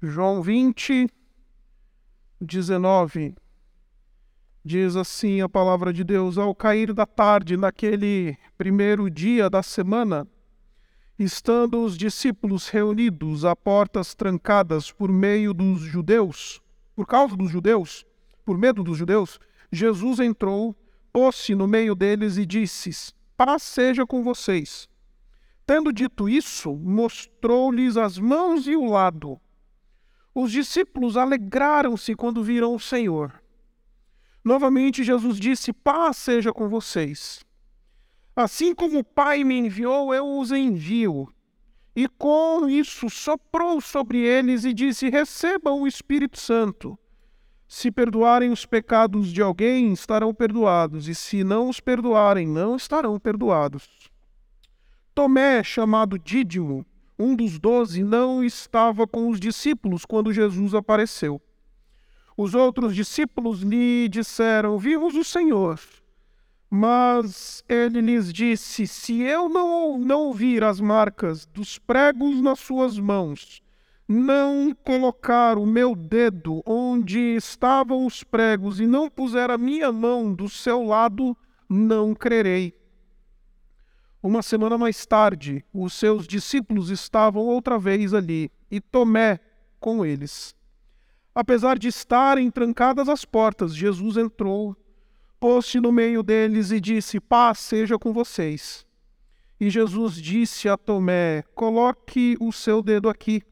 João 20, 19. Diz assim a palavra de Deus: Ao cair da tarde, naquele primeiro dia da semana, estando os discípulos reunidos a portas trancadas por meio dos judeus, por causa dos judeus, por medo dos judeus, Jesus entrou, pôs-se no meio deles e disse: Paz seja com vocês. Tendo dito isso, mostrou-lhes as mãos e o lado. Os discípulos alegraram-se quando viram o Senhor. Novamente Jesus disse: Paz seja com vocês. Assim como o Pai me enviou, eu os envio. E com isso soprou sobre eles e disse: Recebam o Espírito Santo. Se perdoarem os pecados de alguém, estarão perdoados, e se não os perdoarem, não estarão perdoados. Tomé, chamado Dídimo, um dos doze, não estava com os discípulos quando Jesus apareceu. Os outros discípulos lhe disseram: Vimos o Senhor. Mas ele lhes disse: Se eu não, não vir as marcas dos pregos nas suas mãos, não colocar o meu dedo onde estavam os pregos e não puser a minha mão do seu lado, não crerei. Uma semana mais tarde, os seus discípulos estavam outra vez ali, e Tomé com eles. Apesar de estarem trancadas as portas, Jesus entrou, pôs-se no meio deles e disse: Paz seja com vocês. E Jesus disse a Tomé: Coloque o seu dedo aqui.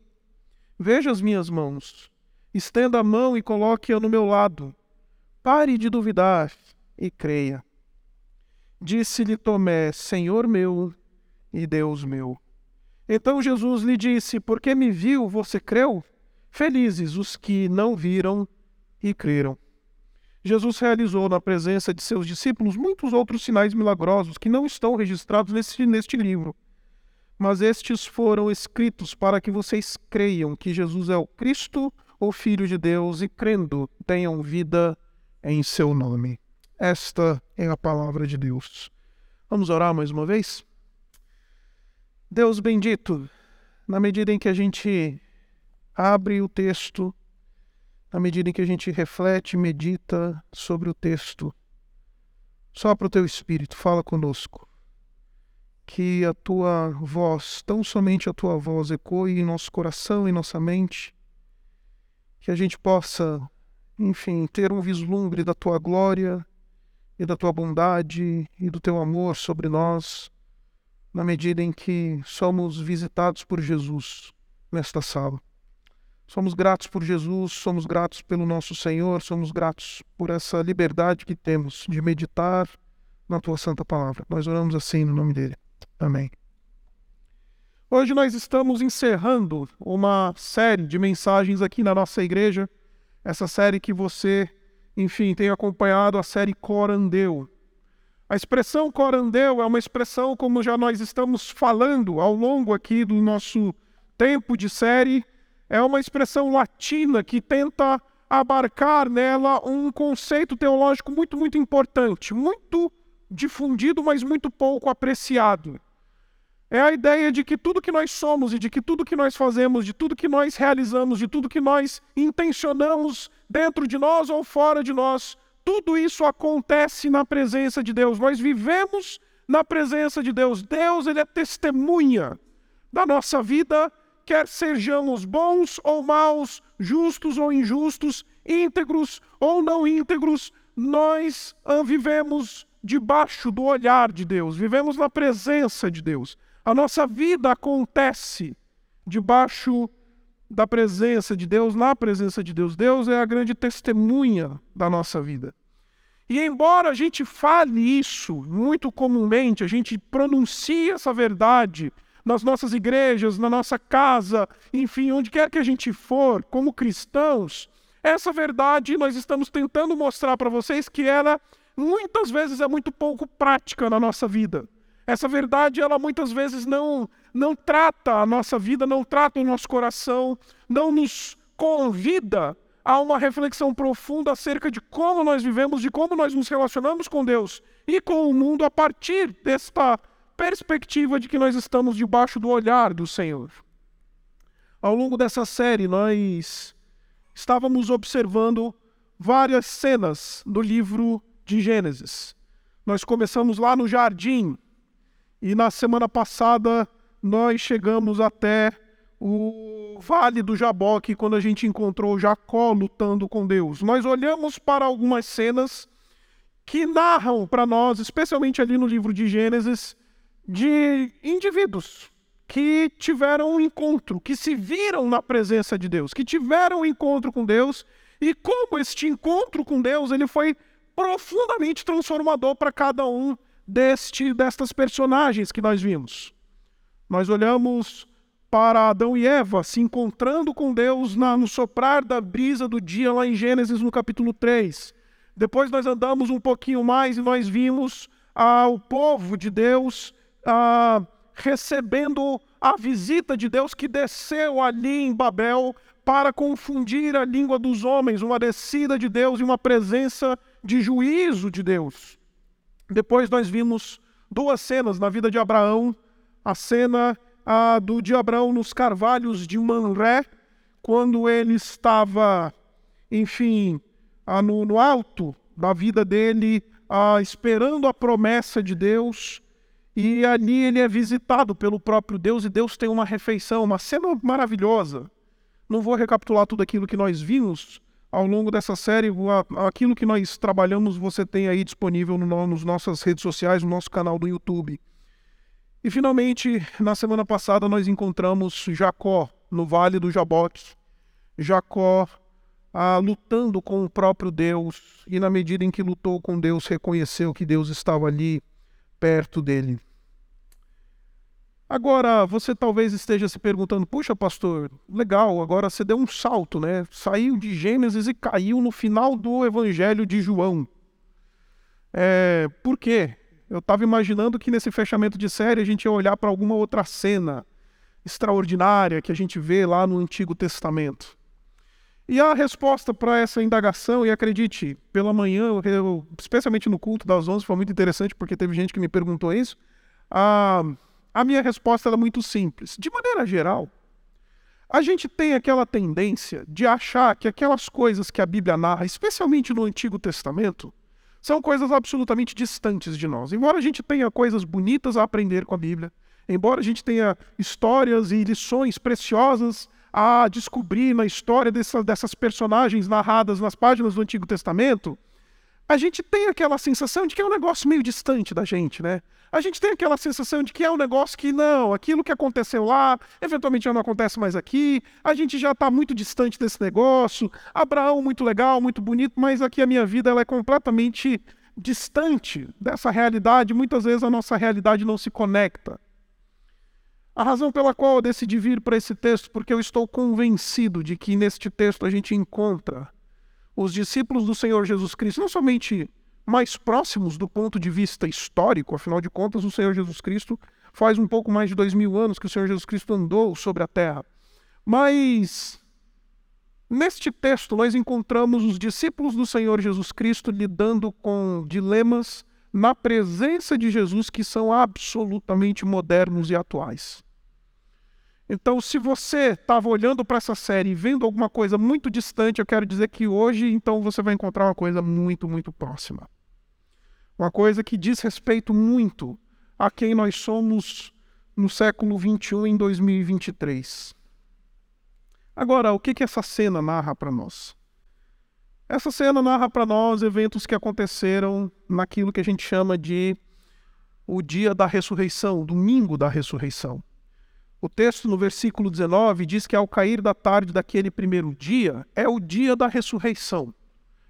Veja as minhas mãos. Estenda a mão e coloque-a no meu lado. Pare de duvidar e creia. Disse-lhe Tomé: Senhor meu e Deus meu. Então Jesus lhe disse: Porque me viu, você creu? Felizes os que não viram e creram. Jesus realizou na presença de seus discípulos muitos outros sinais milagrosos que não estão registrados neste, neste livro. Mas estes foram escritos para que vocês creiam que Jesus é o Cristo, o Filho de Deus, e crendo tenham vida em seu nome. Esta é a palavra de Deus. Vamos orar mais uma vez? Deus bendito, na medida em que a gente abre o texto, na medida em que a gente reflete, medita sobre o texto, sopra o teu espírito, fala conosco. Que a tua voz, tão somente a tua voz, ecoe em nosso coração e nossa mente, que a gente possa, enfim, ter um vislumbre da tua glória e da tua bondade e do teu amor sobre nós, na medida em que somos visitados por Jesus nesta sala. Somos gratos por Jesus, somos gratos pelo nosso Senhor, somos gratos por essa liberdade que temos de meditar na tua santa palavra. Nós oramos assim no nome dele. Amém. Hoje nós estamos encerrando uma série de mensagens aqui na nossa igreja, essa série que você enfim, tenho acompanhado a série Corandeu. A expressão corandeu é uma expressão, como já nós estamos falando ao longo aqui do nosso tempo de série, é uma expressão latina que tenta abarcar nela um conceito teológico muito, muito importante, muito difundido, mas muito pouco apreciado. É a ideia de que tudo que nós somos e de que tudo que nós fazemos, de tudo que nós realizamos, de tudo que nós intencionamos dentro de nós ou fora de nós, tudo isso acontece na presença de Deus. Nós vivemos na presença de Deus. Deus, ele é testemunha da nossa vida, quer sejamos bons ou maus, justos ou injustos, íntegros ou não íntegros, nós vivemos debaixo do olhar de Deus, vivemos na presença de Deus. A nossa vida acontece debaixo da presença de Deus, na presença de Deus. Deus é a grande testemunha da nossa vida. E embora a gente fale isso muito comumente, a gente pronuncie essa verdade nas nossas igrejas, na nossa casa, enfim, onde quer que a gente for, como cristãos, essa verdade nós estamos tentando mostrar para vocês que ela muitas vezes é muito pouco prática na nossa vida. Essa verdade, ela muitas vezes não, não trata a nossa vida, não trata o nosso coração, não nos convida a uma reflexão profunda acerca de como nós vivemos, de como nós nos relacionamos com Deus e com o mundo a partir desta perspectiva de que nós estamos debaixo do olhar do Senhor. Ao longo dessa série, nós estávamos observando várias cenas do livro de Gênesis. Nós começamos lá no jardim e na semana passada nós chegamos até o Vale do Jaboque, quando a gente encontrou Jacó lutando com Deus. Nós olhamos para algumas cenas que narram para nós, especialmente ali no livro de Gênesis, de indivíduos que tiveram um encontro, que se viram na presença de Deus, que tiveram um encontro com Deus, e como este encontro com Deus ele foi profundamente transformador para cada um deste destas personagens que nós vimos. Nós olhamos para Adão e Eva se encontrando com Deus na, no soprar da brisa do dia, lá em Gênesis, no capítulo 3. Depois nós andamos um pouquinho mais e nós vimos ah, o povo de Deus ah, recebendo a visita de Deus que desceu ali em Babel para confundir a língua dos homens, uma descida de Deus e uma presença de juízo de Deus. Depois nós vimos duas cenas na vida de Abraão, a cena a do de Abraão nos carvalhos de Manré, quando ele estava, enfim, a, no, no alto da vida dele, a, esperando a promessa de Deus, e ali ele é visitado pelo próprio Deus e Deus tem uma refeição, uma cena maravilhosa. Não vou recapitular tudo aquilo que nós vimos ao longo dessa série. Aquilo que nós trabalhamos você tem aí disponível no, nos nossas redes sociais, no nosso canal do YouTube. E finalmente, na semana passada, nós encontramos Jacó no Vale do Jaboque. Jacó ah, lutando com o próprio Deus, e na medida em que lutou com Deus, reconheceu que Deus estava ali perto dele. Agora, você talvez esteja se perguntando: puxa, pastor, legal, agora você deu um salto, né? Saiu de Gênesis e caiu no final do Evangelho de João. É, por quê? Eu estava imaginando que nesse fechamento de série a gente ia olhar para alguma outra cena extraordinária que a gente vê lá no Antigo Testamento. E a resposta para essa indagação, e acredite, pela manhã, eu, especialmente no culto das 11, foi muito interessante porque teve gente que me perguntou isso. A, a minha resposta é muito simples. De maneira geral, a gente tem aquela tendência de achar que aquelas coisas que a Bíblia narra, especialmente no Antigo Testamento, são coisas absolutamente distantes de nós. Embora a gente tenha coisas bonitas a aprender com a Bíblia, embora a gente tenha histórias e lições preciosas a descobrir na história dessa, dessas personagens narradas nas páginas do Antigo Testamento, a gente tem aquela sensação de que é um negócio meio distante da gente, né? A gente tem aquela sensação de que é um negócio que não, aquilo que aconteceu lá, eventualmente já não acontece mais aqui, a gente já está muito distante desse negócio. Abraão, muito legal, muito bonito, mas aqui a minha vida ela é completamente distante dessa realidade. Muitas vezes a nossa realidade não se conecta. A razão pela qual eu decidi vir para esse texto, porque eu estou convencido de que neste texto a gente encontra os discípulos do Senhor Jesus Cristo, não somente mais próximos do ponto de vista histórico, afinal de contas, o Senhor Jesus Cristo faz um pouco mais de dois mil anos que o Senhor Jesus Cristo andou sobre a terra. Mas neste texto nós encontramos os discípulos do Senhor Jesus Cristo lidando com dilemas na presença de Jesus que são absolutamente modernos e atuais. Então, se você estava olhando para essa série e vendo alguma coisa muito distante, eu quero dizer que hoje, então, você vai encontrar uma coisa muito, muito próxima. Uma coisa que diz respeito muito a quem nós somos no século 21 em 2023. Agora, o que, que essa cena narra para nós? Essa cena narra para nós eventos que aconteceram naquilo que a gente chama de o dia da ressurreição, domingo da ressurreição. O texto no versículo 19 diz que ao cair da tarde daquele primeiro dia é o dia da ressurreição.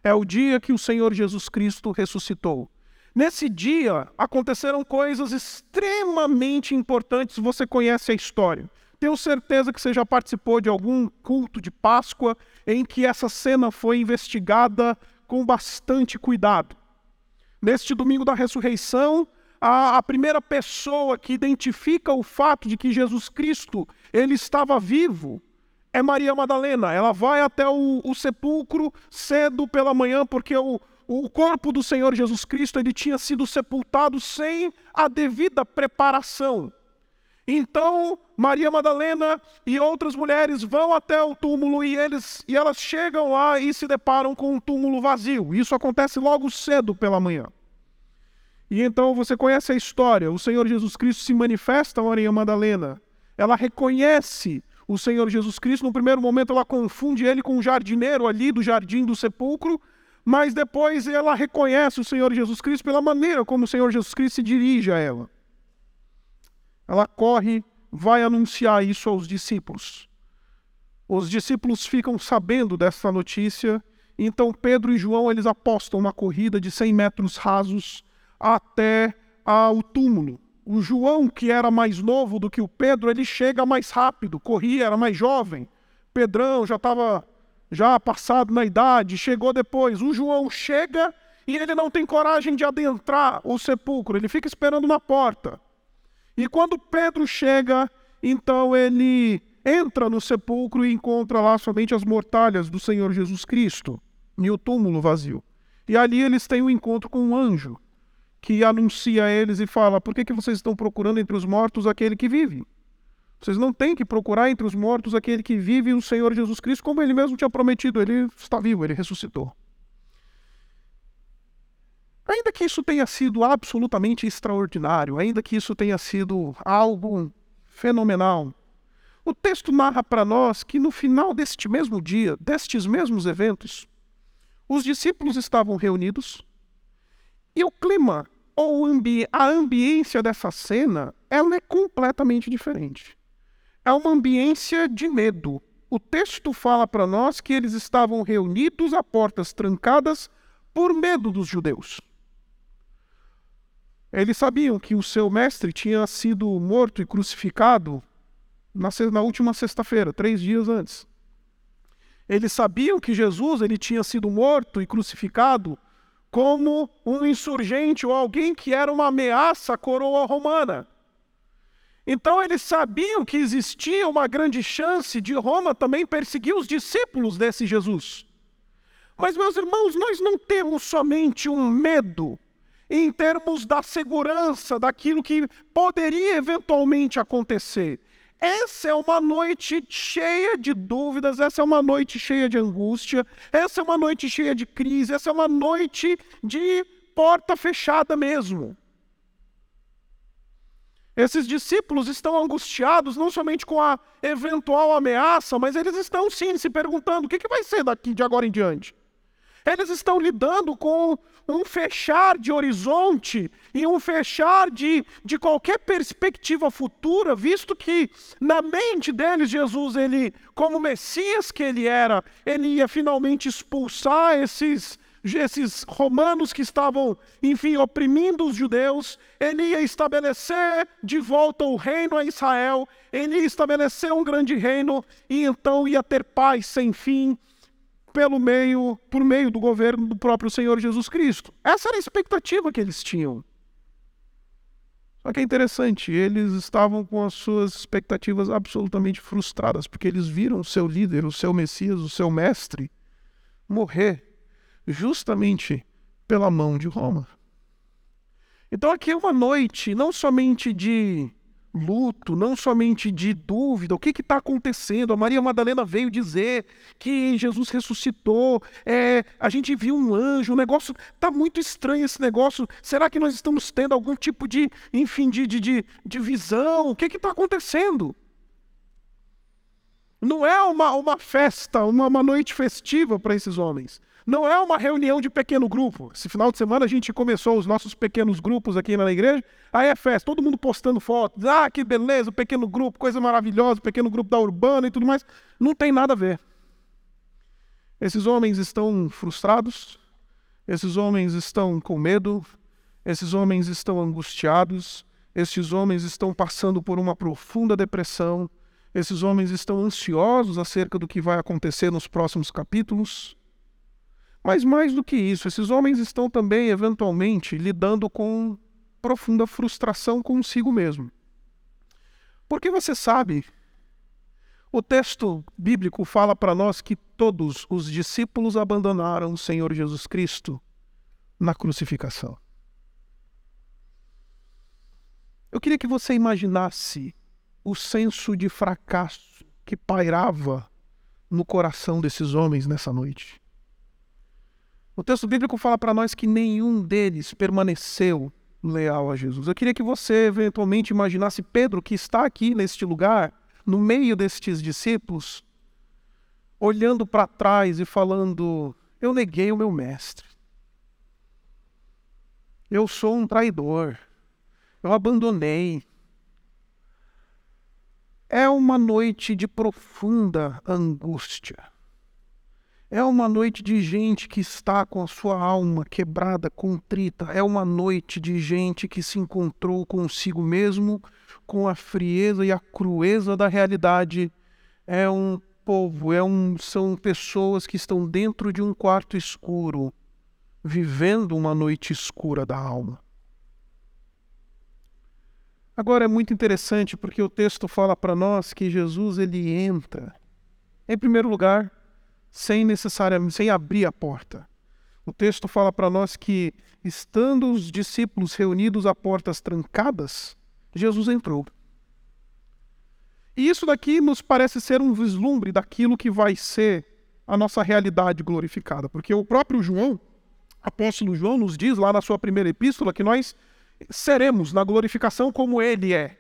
É o dia que o Senhor Jesus Cristo ressuscitou. Nesse dia aconteceram coisas extremamente importantes, você conhece a história. Tenho certeza que você já participou de algum culto de Páscoa em que essa cena foi investigada com bastante cuidado. Neste domingo da ressurreição, a, a, primeira pessoa que identifica o fato de que Jesus Cristo ele estava vivo é Maria Madalena. Ela vai até o, o sepulcro cedo pela manhã, porque o, o corpo do Senhor Jesus Cristo ele tinha sido sepultado sem a devida preparação. Então, Maria Madalena e outras mulheres vão até o túmulo e eles e elas chegam lá e se deparam com um túmulo vazio. Isso acontece logo cedo pela manhã. E então você conhece a história. O Senhor Jesus Cristo se manifesta a Maria Madalena. Ela reconhece o Senhor Jesus Cristo. No primeiro momento, ela confunde ele com um jardineiro ali do jardim do sepulcro, mas depois ela reconhece o Senhor Jesus Cristo pela maneira como o Senhor Jesus Cristo se dirige a ela. Ela corre, vai anunciar isso aos discípulos. Os discípulos ficam sabendo dessa notícia, então Pedro e João eles apostam uma corrida de 100 metros rasos até ao túmulo. O João, que era mais novo do que o Pedro, ele chega mais rápido, corria, era mais jovem. Pedrão já estava já passado na idade, chegou depois. O João chega e ele não tem coragem de adentrar o sepulcro, ele fica esperando na porta. E quando Pedro chega, então ele entra no sepulcro e encontra lá somente as mortalhas do Senhor Jesus Cristo e o túmulo vazio. E ali eles têm um encontro com um anjo que anuncia a eles e fala: Por que, que vocês estão procurando entre os mortos aquele que vive? Vocês não têm que procurar entre os mortos aquele que vive, o Senhor Jesus Cristo, como ele mesmo tinha prometido. Ele está vivo, ele ressuscitou. Ainda que isso tenha sido absolutamente extraordinário, ainda que isso tenha sido algo fenomenal, o texto narra para nós que no final deste mesmo dia, destes mesmos eventos, os discípulos estavam reunidos e o clima ou ambi a ambiência dessa cena, ela é completamente diferente. É uma ambiência de medo. O texto fala para nós que eles estavam reunidos a portas trancadas por medo dos judeus. Eles sabiam que o seu mestre tinha sido morto e crucificado na, na última sexta-feira, três dias antes. Eles sabiam que Jesus ele tinha sido morto e crucificado como um insurgente ou alguém que era uma ameaça à coroa romana. Então eles sabiam que existia uma grande chance de Roma também perseguir os discípulos desse Jesus. Mas, meus irmãos, nós não temos somente um medo em termos da segurança daquilo que poderia eventualmente acontecer. Essa é uma noite cheia de dúvidas, essa é uma noite cheia de angústia, essa é uma noite cheia de crise, essa é uma noite de porta fechada mesmo. Esses discípulos estão angustiados não somente com a eventual ameaça, mas eles estão sim se perguntando: o que, vai ser daqui de agora em diante? Eles estão lidando com um fechar de horizonte e um fechar de, de qualquer perspectiva futura, visto que na mente deles Jesus, ele, como Messias que ele era, ele ia finalmente expulsar esses esses romanos que estavam, enfim, oprimindo os judeus, ele ia estabelecer de volta o reino a Israel, ele ia estabelecer um grande reino e então ia ter paz sem fim pelo meio, por meio do governo do próprio Senhor Jesus Cristo. Essa era a expectativa que eles tinham. Só que é interessante, eles estavam com as suas expectativas absolutamente frustradas, porque eles viram o seu líder, o seu Messias, o seu mestre, morrer justamente pela mão de Roma. Então aqui é uma noite não somente de luto, não somente de dúvida, o que está acontecendo? A Maria Madalena veio dizer que Jesus ressuscitou, é, a gente viu um anjo, o negócio está muito estranho esse negócio. Será que nós estamos tendo algum tipo de, enfim, de, de, de, visão? O que está acontecendo? Não é uma, uma festa, uma, uma noite festiva para esses homens. Não é uma reunião de pequeno grupo. Esse final de semana a gente começou os nossos pequenos grupos aqui na igreja. Aí é festa, todo mundo postando fotos. Ah, que beleza, o pequeno grupo, coisa maravilhosa, o pequeno grupo da Urbana e tudo mais. Não tem nada a ver. Esses homens estão frustrados, esses homens estão com medo, esses homens estão angustiados, esses homens estão passando por uma profunda depressão, esses homens estão ansiosos acerca do que vai acontecer nos próximos capítulos. Mas mais do que isso, esses homens estão também, eventualmente, lidando com profunda frustração consigo mesmo. Porque você sabe, o texto bíblico fala para nós que todos os discípulos abandonaram o Senhor Jesus Cristo na crucificação. Eu queria que você imaginasse o senso de fracasso que pairava no coração desses homens nessa noite. O texto bíblico fala para nós que nenhum deles permaneceu leal a Jesus. Eu queria que você eventualmente imaginasse Pedro, que está aqui neste lugar, no meio destes discípulos, olhando para trás e falando: Eu neguei o meu mestre. Eu sou um traidor. Eu abandonei. É uma noite de profunda angústia. É uma noite de gente que está com a sua alma quebrada, contrita. É uma noite de gente que se encontrou consigo mesmo, com a frieza e a crueza da realidade. É um povo, é um, são pessoas que estão dentro de um quarto escuro, vivendo uma noite escura da alma. Agora é muito interessante porque o texto fala para nós que Jesus ele entra, em primeiro lugar, sem necessariamente sem abrir a porta. O texto fala para nós que estando os discípulos reunidos a portas trancadas, Jesus entrou. E isso daqui nos parece ser um vislumbre daquilo que vai ser a nossa realidade glorificada, porque o próprio João, apóstolo João, nos diz lá na sua primeira epístola que nós seremos na glorificação como ele é.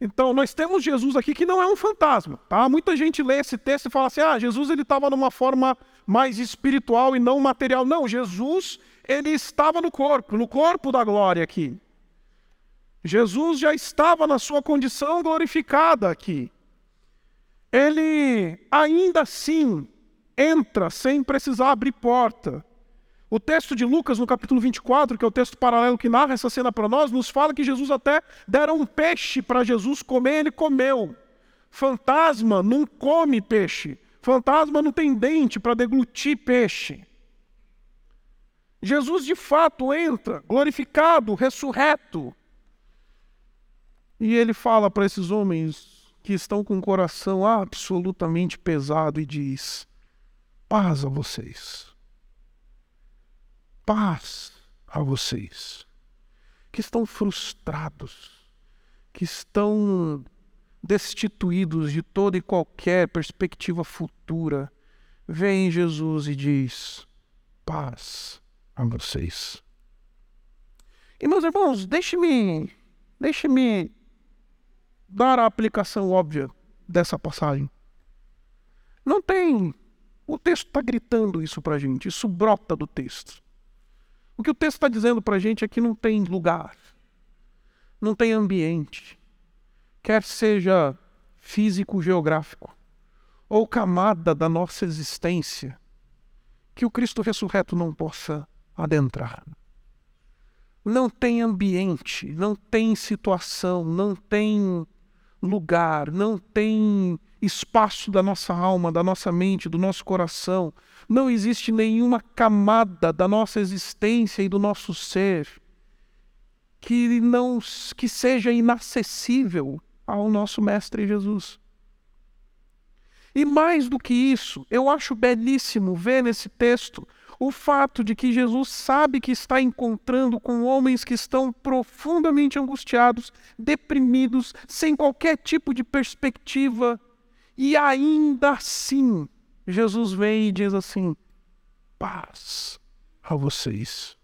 Então, nós temos Jesus aqui que não é um fantasma, tá? Muita gente lê esse texto e fala assim: "Ah, Jesus ele estava numa forma mais espiritual e não material". Não, Jesus, ele estava no corpo, no corpo da glória aqui. Jesus já estava na sua condição glorificada aqui. Ele ainda assim entra sem precisar abrir porta. O texto de Lucas, no capítulo 24, que é o texto paralelo que narra essa cena para nós, nos fala que Jesus até deram um peixe para Jesus comer, ele comeu. Fantasma não come peixe. Fantasma não tem dente para deglutir peixe. Jesus de fato entra, glorificado, ressurreto. E ele fala para esses homens que estão com o coração absolutamente pesado e diz: Paz a vocês paz a vocês que estão frustrados, que estão destituídos de toda e qualquer perspectiva futura. Vem Jesus e diz: paz a vocês. E meus irmãos, deixe-me deixe-me dar a aplicação óbvia dessa passagem. Não tem. O texto está gritando isso para a gente, isso brota do texto. O que o texto está dizendo para a gente é que não tem lugar, não tem ambiente, quer seja físico-geográfico ou camada da nossa existência, que o Cristo ressurreto não possa adentrar. Não tem ambiente, não tem situação, não tem lugar, não tem espaço da nossa alma, da nossa mente, do nosso coração. Não existe nenhuma camada da nossa existência e do nosso ser que não que seja inacessível ao nosso mestre Jesus. E mais do que isso, eu acho belíssimo ver nesse texto o fato de que Jesus sabe que está encontrando com homens que estão profundamente angustiados, deprimidos, sem qualquer tipo de perspectiva e ainda assim, Jesus vem e diz assim: paz a vocês.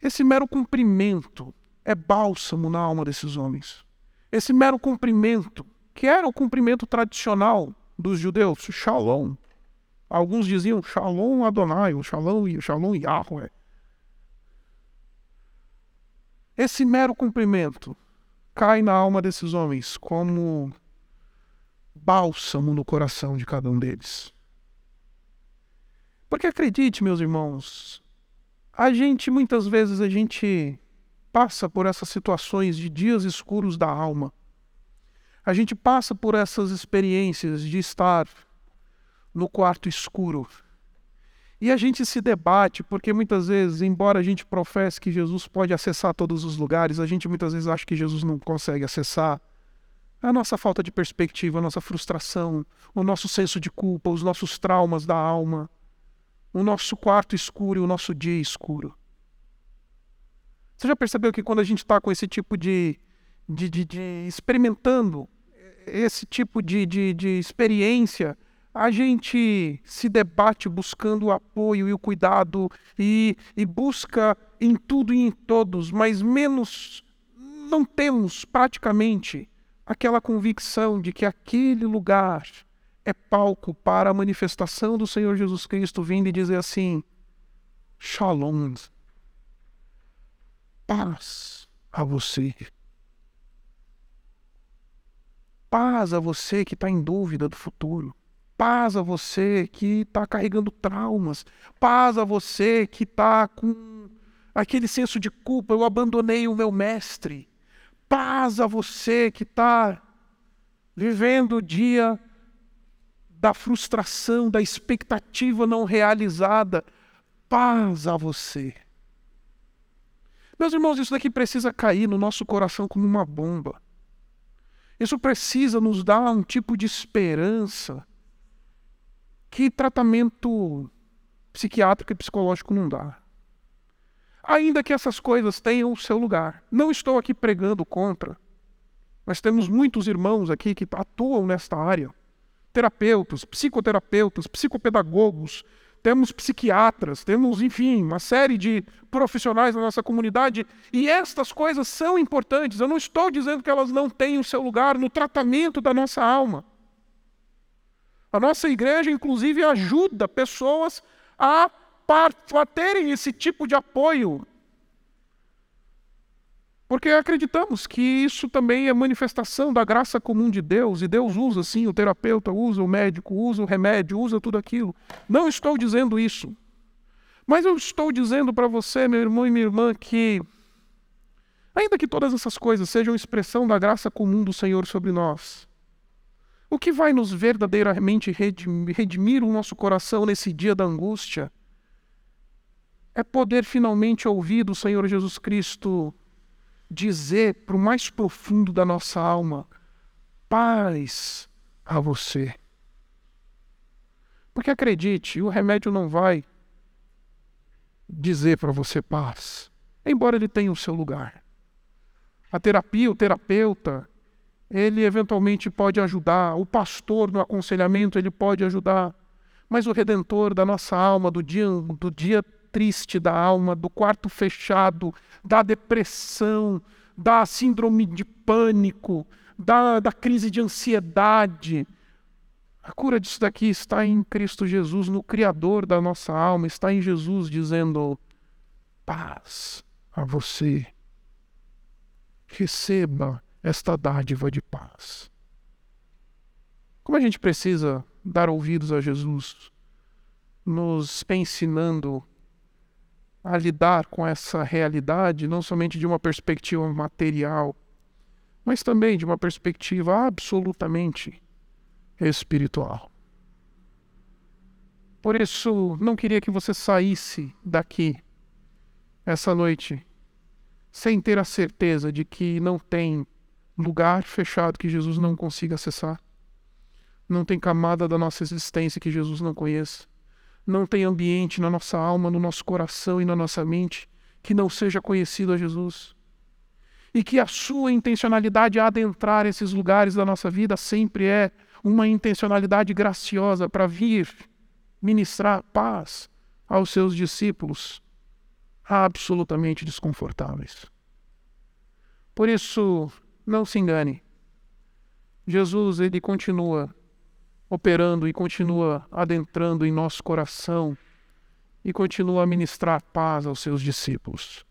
Esse mero cumprimento é bálsamo na alma desses homens. Esse mero cumprimento, que era o cumprimento tradicional dos judeus, shalom. Alguns diziam shalom Adonai, o shalom, shalom Yahweh. Esse mero cumprimento cai na alma desses homens como bálsamo no coração de cada um deles. Porque acredite, meus irmãos, a gente muitas vezes a gente passa por essas situações de dias escuros da alma. A gente passa por essas experiências de estar no quarto escuro e a gente se debate, porque muitas vezes, embora a gente professe que Jesus pode acessar todos os lugares, a gente muitas vezes acha que Jesus não consegue acessar. A nossa falta de perspectiva, a nossa frustração, o nosso senso de culpa, os nossos traumas da alma, o nosso quarto escuro e o nosso dia escuro. Você já percebeu que quando a gente está com esse tipo de, de, de, de experimentando esse tipo de, de, de experiência, a gente se debate buscando o apoio e o cuidado e, e busca em tudo e em todos, mas menos não temos praticamente aquela convicção de que aquele lugar é palco para a manifestação do Senhor Jesus Cristo vindo e dizer assim: Shalom, paz a você. Paz a você que está em dúvida do futuro. Paz a você que está carregando traumas. Paz a você que está com aquele senso de culpa. Eu abandonei o meu mestre. Paz a você que está vivendo o dia da frustração, da expectativa não realizada. Paz a você. Meus irmãos, isso daqui precisa cair no nosso coração como uma bomba. Isso precisa nos dar um tipo de esperança que tratamento psiquiátrico e psicológico não dá. Ainda que essas coisas tenham o seu lugar. Não estou aqui pregando contra. Nós temos muitos irmãos aqui que atuam nesta área. Terapeutas, psicoterapeutas, psicopedagogos, temos psiquiatras, temos, enfim, uma série de profissionais na nossa comunidade, e estas coisas são importantes. Eu não estou dizendo que elas não têm o seu lugar no tratamento da nossa alma. A nossa igreja, inclusive, ajuda pessoas a, a terem esse tipo de apoio porque acreditamos que isso também é manifestação da graça comum de Deus, e Deus usa sim, o terapeuta usa, o médico usa, o remédio usa tudo aquilo. Não estou dizendo isso. Mas eu estou dizendo para você, meu irmão e minha irmã, que, ainda que todas essas coisas sejam expressão da graça comum do Senhor sobre nós, o que vai nos verdadeiramente redimir o nosso coração nesse dia da angústia é poder finalmente ouvir do Senhor Jesus Cristo dizer para o mais profundo da nossa alma: paz a você. Porque acredite, o remédio não vai dizer para você paz, embora ele tenha o seu lugar. A terapia, o terapeuta, ele eventualmente pode ajudar, o pastor no aconselhamento, ele pode ajudar, mas o redentor da nossa alma, do dia, do dia triste da alma, do quarto fechado, da depressão, da síndrome de pânico, da, da crise de ansiedade. A cura disso daqui está em Cristo Jesus, no Criador da nossa alma, está em Jesus dizendo: paz a você. Receba esta dádiva de paz. Como a gente precisa dar ouvidos a Jesus, nos ensinando a lidar com essa realidade, não somente de uma perspectiva material, mas também de uma perspectiva absolutamente espiritual. Por isso, não queria que você saísse daqui essa noite sem ter a certeza de que não tem lugar fechado que Jesus não consiga acessar. Não tem camada da nossa existência que Jesus não conheça não tem ambiente na nossa alma, no nosso coração e na nossa mente que não seja conhecido a Jesus. E que a sua intencionalidade a adentrar esses lugares da nossa vida sempre é uma intencionalidade graciosa para vir ministrar paz aos seus discípulos absolutamente desconfortáveis. Por isso, não se engane. Jesus, ele continua operando e continua adentrando em nosso coração e continua a ministrar paz aos seus discípulos.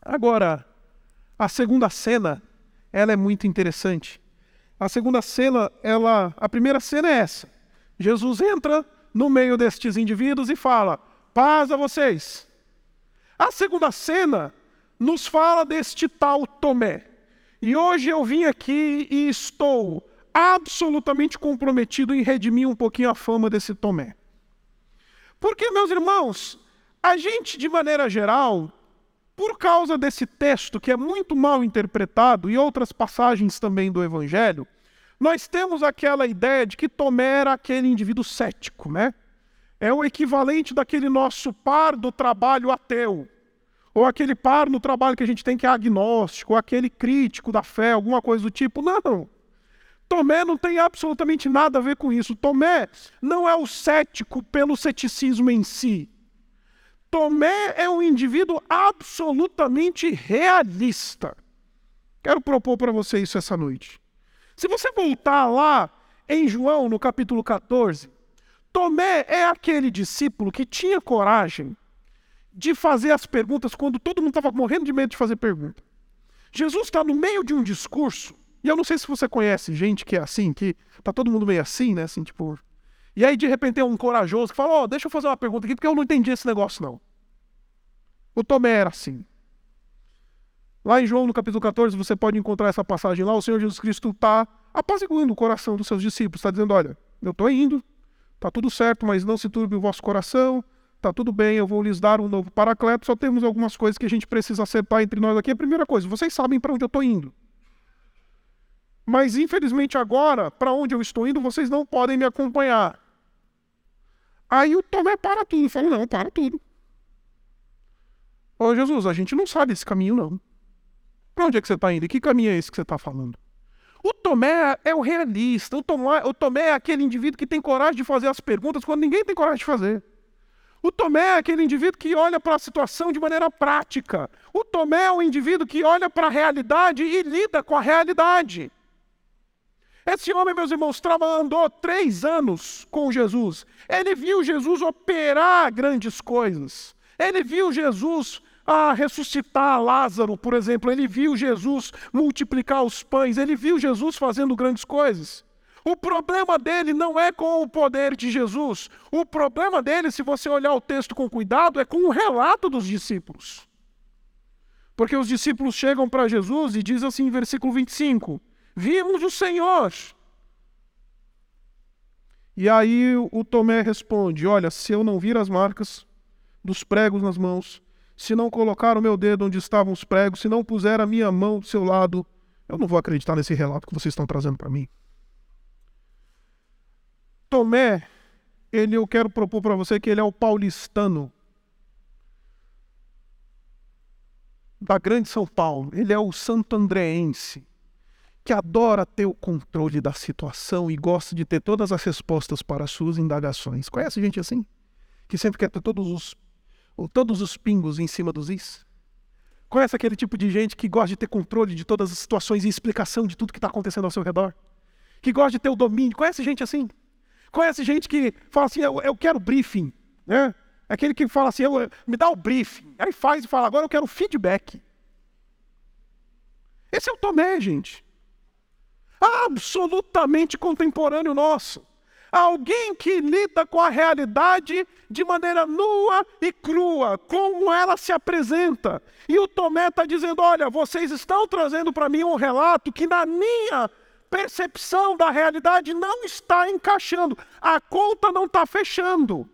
Agora, a segunda cena, ela é muito interessante. A segunda cena, ela, a primeira cena é essa. Jesus entra no meio destes indivíduos e fala: "Paz a vocês". A segunda cena nos fala deste tal Tomé. E hoje eu vim aqui e estou absolutamente comprometido em redimir um pouquinho a fama desse Tomé. Porque, meus irmãos, a gente, de maneira geral, por causa desse texto que é muito mal interpretado e outras passagens também do Evangelho, nós temos aquela ideia de que Tomé era aquele indivíduo cético, né? É o equivalente daquele nosso par do trabalho ateu. Ou aquele par no trabalho que a gente tem que é agnóstico, ou aquele crítico da fé, alguma coisa do tipo. Não. Tomé não tem absolutamente nada a ver com isso. Tomé não é o cético pelo ceticismo em si. Tomé é um indivíduo absolutamente realista. Quero propor para você isso essa noite. Se você voltar lá em João, no capítulo 14, Tomé é aquele discípulo que tinha coragem de fazer as perguntas quando todo mundo estava morrendo de medo de fazer pergunta. Jesus está no meio de um discurso, e eu não sei se você conhece gente que é assim, que tá todo mundo meio assim, né? Assim, tipo. E aí, de repente, tem um corajoso que fala: Ó, oh, deixa eu fazer uma pergunta aqui, porque eu não entendi esse negócio, não. O Tomé era assim. Lá em João, no capítulo 14, você pode encontrar essa passagem lá. O Senhor Jesus Cristo está apaziguando o coração dos seus discípulos. Está dizendo: Olha, eu estou indo, está tudo certo, mas não se turbe o vosso coração. Está tudo bem, eu vou lhes dar um novo paracleto. Só temos algumas coisas que a gente precisa acertar entre nós aqui. A primeira coisa, vocês sabem para onde eu estou indo. Mas infelizmente agora, para onde eu estou indo, vocês não podem me acompanhar. Aí o Tomé para tudo fala: Não, para tudo. Ô Jesus, a gente não sabe esse caminho, não. Para onde é que você está indo? E que caminho é esse que você está falando? O Tomé é o realista. O Tomé, o Tomé é aquele indivíduo que tem coragem de fazer as perguntas quando ninguém tem coragem de fazer. O Tomé é aquele indivíduo que olha para a situação de maneira prática. O Tomé é o indivíduo que olha para a realidade e lida com a realidade. Esse homem, meus irmãos, andou três anos com Jesus. Ele viu Jesus operar grandes coisas. Ele viu Jesus a ressuscitar Lázaro, por exemplo. Ele viu Jesus multiplicar os pães, ele viu Jesus fazendo grandes coisas. O problema dele não é com o poder de Jesus. O problema dele, se você olhar o texto com cuidado, é com o relato dos discípulos. Porque os discípulos chegam para Jesus e dizem assim em versículo 25: Vimos o Senhor. E aí o Tomé responde: Olha, se eu não vir as marcas dos pregos nas mãos, se não colocar o meu dedo onde estavam os pregos, se não puser a minha mão do seu lado, eu não vou acreditar nesse relato que vocês estão trazendo para mim. Tomé, ele eu quero propor para você que ele é o paulistano da grande São Paulo. Ele é o santo andreense que adora ter o controle da situação e gosta de ter todas as respostas para as suas indagações. Conhece gente assim? Que sempre quer ter todos os todos os pingos em cima dos is? Conhece aquele tipo de gente que gosta de ter controle de todas as situações e explicação de tudo que está acontecendo ao seu redor? Que gosta de ter o domínio? Conhece gente assim? Conhece gente que fala assim, eu, eu quero briefing, né? Aquele que fala assim, eu, me dá o briefing. Aí faz e fala, agora eu quero feedback. Esse é o Tomé, gente. Absolutamente contemporâneo nosso. Alguém que lida com a realidade de maneira nua e crua, como ela se apresenta. E o Tomé está dizendo: olha, vocês estão trazendo para mim um relato que, na minha percepção da realidade, não está encaixando. A conta não está fechando.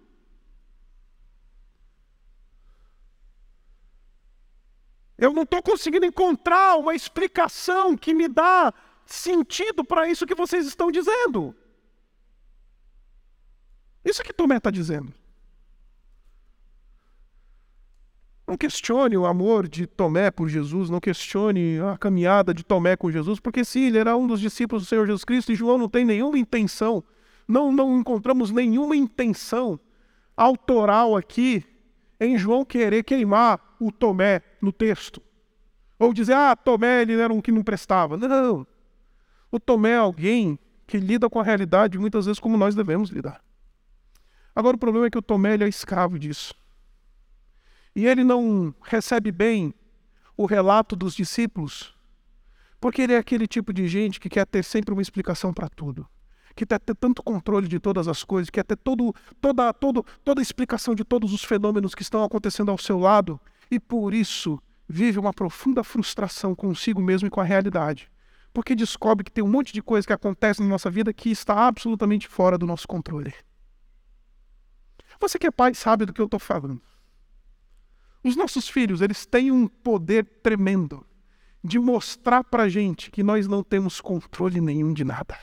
Eu não estou conseguindo encontrar uma explicação que me dá sentido para isso que vocês estão dizendo. Isso que Tomé está dizendo. Não questione o amor de Tomé por Jesus, não questione a caminhada de Tomé com Jesus, porque sim, ele era um dos discípulos do Senhor Jesus Cristo e João não tem nenhuma intenção, não, não encontramos nenhuma intenção autoral aqui em João querer queimar o Tomé no texto. Ou dizer, ah, Tomé ele era um que não prestava. Não. O Tomé é alguém que lida com a realidade muitas vezes como nós devemos lidar. Agora o problema é que o Tomé é escravo disso. E ele não recebe bem o relato dos discípulos, porque ele é aquele tipo de gente que quer ter sempre uma explicação para tudo, que quer ter tanto controle de todas as coisas, quer ter todo, toda, todo, toda a explicação de todos os fenômenos que estão acontecendo ao seu lado, e por isso vive uma profunda frustração consigo mesmo e com a realidade, porque descobre que tem um monte de coisa que acontece na nossa vida que está absolutamente fora do nosso controle. Você que é pai sabe do que eu estou falando. Os nossos filhos, eles têm um poder tremendo de mostrar para a gente que nós não temos controle nenhum de nada.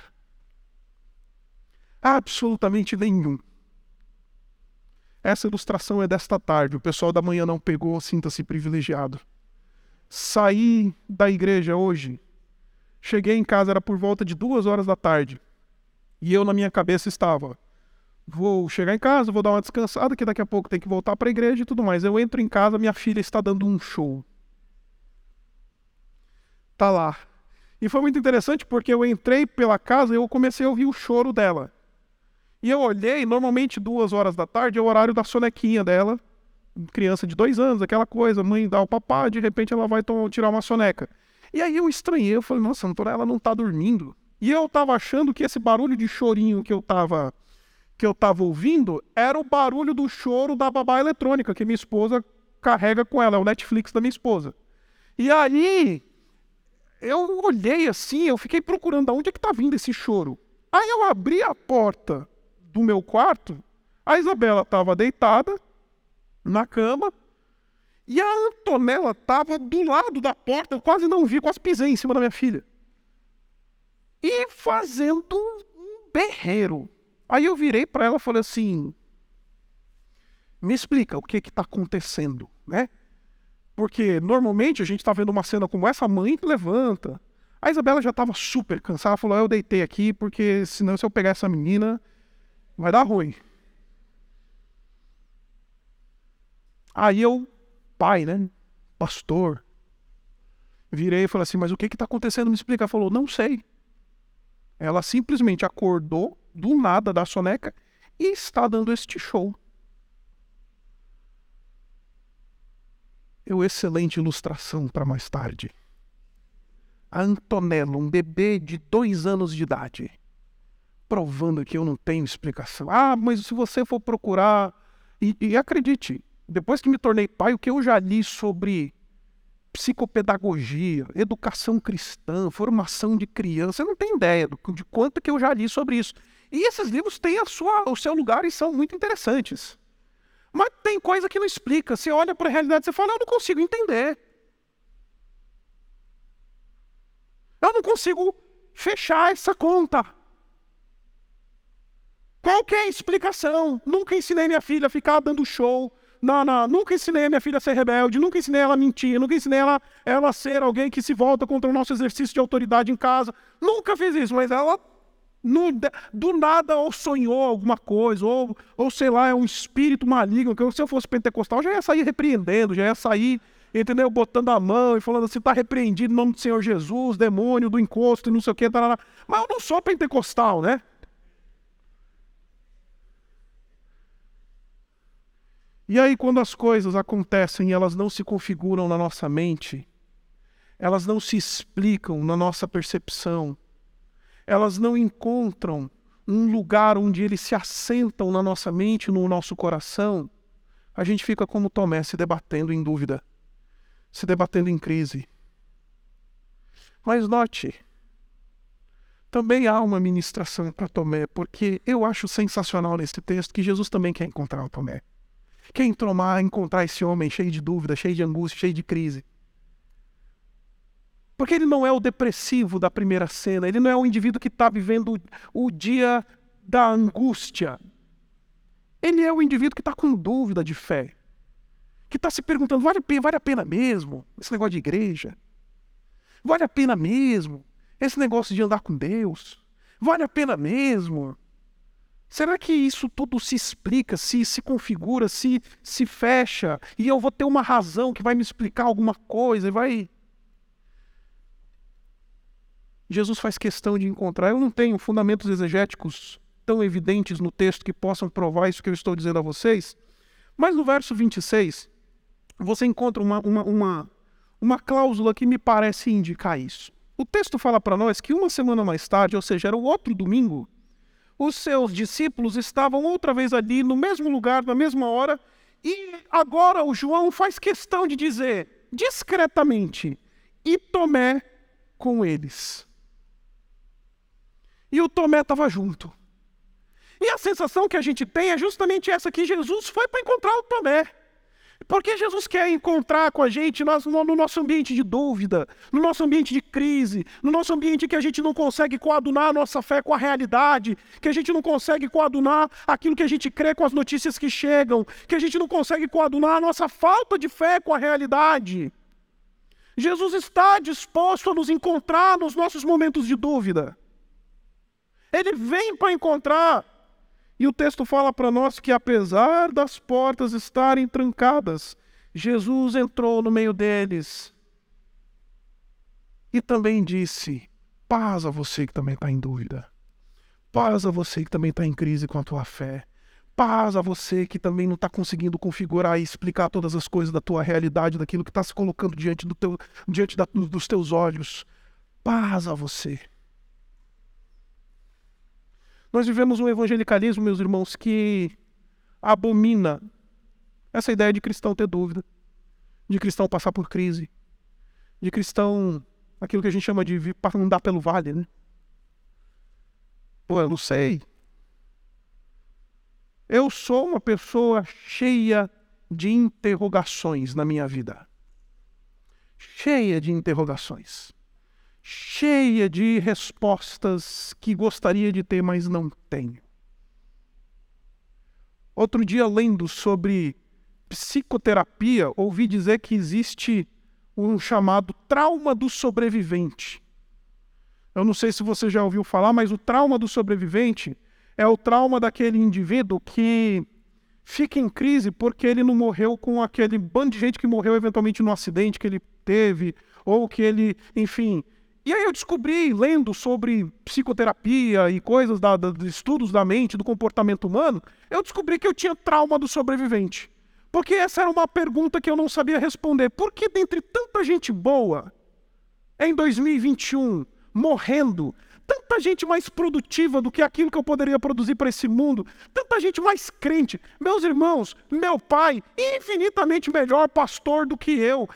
Absolutamente nenhum. Essa ilustração é desta tarde. O pessoal da manhã não pegou, sinta-se privilegiado. Saí da igreja hoje. Cheguei em casa, era por volta de duas horas da tarde. E eu, na minha cabeça, estava: vou chegar em casa, vou dar uma descansada, que daqui a pouco tem que voltar para a igreja e tudo mais. Eu entro em casa, minha filha está dando um show. Tá lá. E foi muito interessante porque eu entrei pela casa e eu comecei a ouvir o choro dela. E eu olhei, normalmente duas horas da tarde é o horário da sonequinha dela. Criança de dois anos, aquela coisa, mãe dá o papá, de repente ela vai tirar uma soneca. E aí eu estranhei, eu falei, nossa, ela não tá dormindo. E eu tava achando que esse barulho de chorinho que eu tava que eu tava ouvindo era o barulho do choro da babá eletrônica que minha esposa carrega com ela, é o Netflix da minha esposa. E aí eu olhei assim, eu fiquei procurando de onde é que tá vindo esse choro. Aí eu abri a porta do meu quarto, a Isabela estava deitada na cama e a Antonella estava do lado da porta, eu quase não vi, quase pisei em cima da minha filha. E fazendo um berreiro. Aí eu virei para ela e falei assim: me explica o que está acontecendo, né? Porque normalmente a gente está vendo uma cena como essa, a mãe levanta. A Isabela já estava super cansada, falou: Eu deitei aqui porque senão se eu pegar essa menina, vai dar ruim. Aí eu, pai, né? Pastor, virei e falei assim: Mas o que está acontecendo? Me explica. Ela falou: Não sei. Ela simplesmente acordou do nada da soneca e está dando este show. Eu, excelente ilustração para mais tarde. A Antonella, um bebê de dois anos de idade, provando que eu não tenho explicação. Ah, mas se você for procurar. E, e acredite, depois que me tornei pai, o que eu já li sobre psicopedagogia, educação cristã, formação de criança, eu não tenho ideia de quanto que eu já li sobre isso. E esses livros têm a sua, o seu lugar e são muito interessantes. Mas tem coisa que não explica. Você olha para a realidade e fala, eu não consigo entender. Eu não consigo fechar essa conta. Qual a explicação? Nunca ensinei minha filha a ficar dando show. Não, não, nunca ensinei a minha filha a ser rebelde, nunca ensinei ela a mentir, nunca ensinei ela, ela a ser alguém que se volta contra o nosso exercício de autoridade em casa. Nunca fiz isso, mas ela no, do nada ou sonhou alguma coisa, ou, ou sei lá, é um espírito maligno, que se eu fosse pentecostal, já ia sair repreendendo, já ia sair, entendeu? Botando a mão e falando assim, está repreendido em nome do Senhor Jesus, demônio do encosto e não sei o que, tarará. mas eu não sou pentecostal, né? E aí, quando as coisas acontecem e elas não se configuram na nossa mente, elas não se explicam na nossa percepção, elas não encontram um lugar onde eles se assentam na nossa mente, no nosso coração, a gente fica como Tomé, se debatendo em dúvida, se debatendo em crise. Mas note, também há uma ministração para Tomé, porque eu acho sensacional nesse texto que Jesus também quer encontrar o Tomé. Quer entromar, encontrar esse homem cheio de dúvida, cheio de angústia, cheio de crise. Porque ele não é o depressivo da primeira cena, ele não é o indivíduo que está vivendo o, dia da angústia. Ele é o indivíduo que está com dúvida de fé, que está se perguntando: vale, vale a pena mesmo esse negócio de igreja? Vale a pena mesmo esse negócio de andar com Deus? Vale a pena mesmo? Será que isso tudo se explica, se se configura, se se fecha, e eu vou ter uma razão que vai me explicar alguma coisa e vai Jesus faz questão de encontrar. Eu não tenho fundamentos exegéticos tão evidentes no texto que possam provar isso que eu estou dizendo a vocês, mas no verso 26, você encontra uma, uma, uma, uma cláusula que me parece indicar isso. O texto fala para nós que uma semana mais tarde, ou seja, era o outro domingo, os seus discípulos estavam outra vez ali, no mesmo lugar, na mesma hora, e agora o João faz questão de dizer discretamente: e Tomé com eles. E o Tomé estava junto. E a sensação que a gente tem é justamente essa: que Jesus foi para encontrar o Tomé. Porque Jesus quer encontrar com a gente no nosso ambiente de dúvida, no nosso ambiente de crise, no nosso ambiente que a gente não consegue coadunar a nossa fé com a realidade, que a gente não consegue coadunar aquilo que a gente crê com as notícias que chegam, que a gente não consegue coadunar a nossa falta de fé com a realidade. Jesus está disposto a nos encontrar nos nossos momentos de dúvida. Ele vem para encontrar e o texto fala para nós que, apesar das portas estarem trancadas, Jesus entrou no meio deles e também disse: Paz a você que também está em dúvida. Paz a você que também está em crise com a tua fé. Paz a você que também não está conseguindo configurar e explicar todas as coisas da tua realidade, daquilo que está se colocando diante, do teu, diante da, dos teus olhos. Paz a você. Nós vivemos um evangelicalismo, meus irmãos, que abomina essa ideia de cristão ter dúvida, de cristão passar por crise, de cristão, aquilo que a gente chama de andar pelo vale, né? Pô, eu não sei. Eu sou uma pessoa cheia de interrogações na minha vida. Cheia de interrogações cheia de respostas que gostaria de ter, mas não tenho. Outro dia, lendo sobre psicoterapia, ouvi dizer que existe um chamado trauma do sobrevivente. Eu não sei se você já ouviu falar, mas o trauma do sobrevivente é o trauma daquele indivíduo que fica em crise porque ele não morreu com aquele bando de gente que morreu eventualmente no acidente que ele teve, ou que ele, enfim, e aí eu descobri, lendo sobre psicoterapia e coisas da, da, estudos da mente, do comportamento humano, eu descobri que eu tinha trauma do sobrevivente. Porque essa era uma pergunta que eu não sabia responder. Por que dentre tanta gente boa, em 2021, morrendo, tanta gente mais produtiva do que aquilo que eu poderia produzir para esse mundo, tanta gente mais crente. Meus irmãos, meu pai, infinitamente melhor pastor do que eu,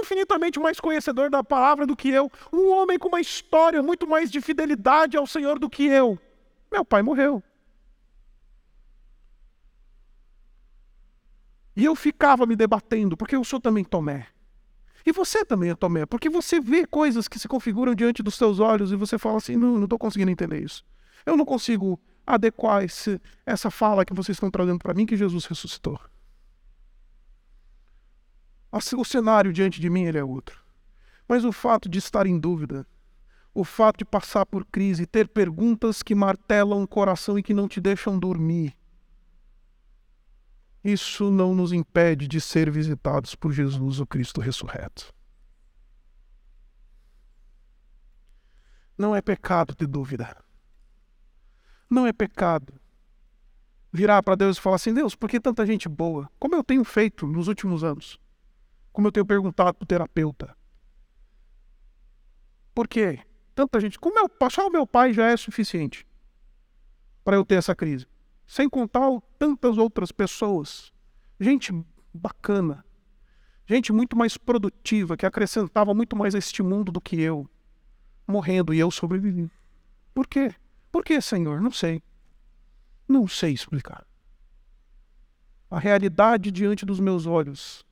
infinitamente mais conhecedor da palavra do que eu, um homem com uma história muito mais de fidelidade ao Senhor do que eu. Meu pai morreu. E eu ficava me debatendo, porque eu sou também Tomé. E você também, Tomé, porque você vê coisas que se configuram diante dos seus olhos e você fala assim: não, não estou conseguindo entender isso. Eu não consigo adequar esse, essa fala que vocês estão trazendo para mim que Jesus ressuscitou. O cenário diante de mim ele é outro. Mas o fato de estar em dúvida, o fato de passar por crise, ter perguntas que martelam o coração e que não te deixam dormir, isso não nos impede de ser visitados por Jesus, o Cristo ressurreto. Não é pecado ter dúvida. Não é pecado virar para Deus e falar assim: Deus, por que tanta gente boa? Como eu tenho feito nos últimos anos? Como eu tenho perguntado para o terapeuta? Por quê? Tanta gente. Como meu, só o meu pai já é suficiente para eu ter essa crise sem contar tantas outras pessoas. Gente bacana, gente muito mais produtiva, que acrescentava muito mais a este mundo do que eu, morrendo e eu sobrevivi. Por quê? Por quê, Senhor? Não sei. Não sei explicar. A realidade diante dos meus olhos,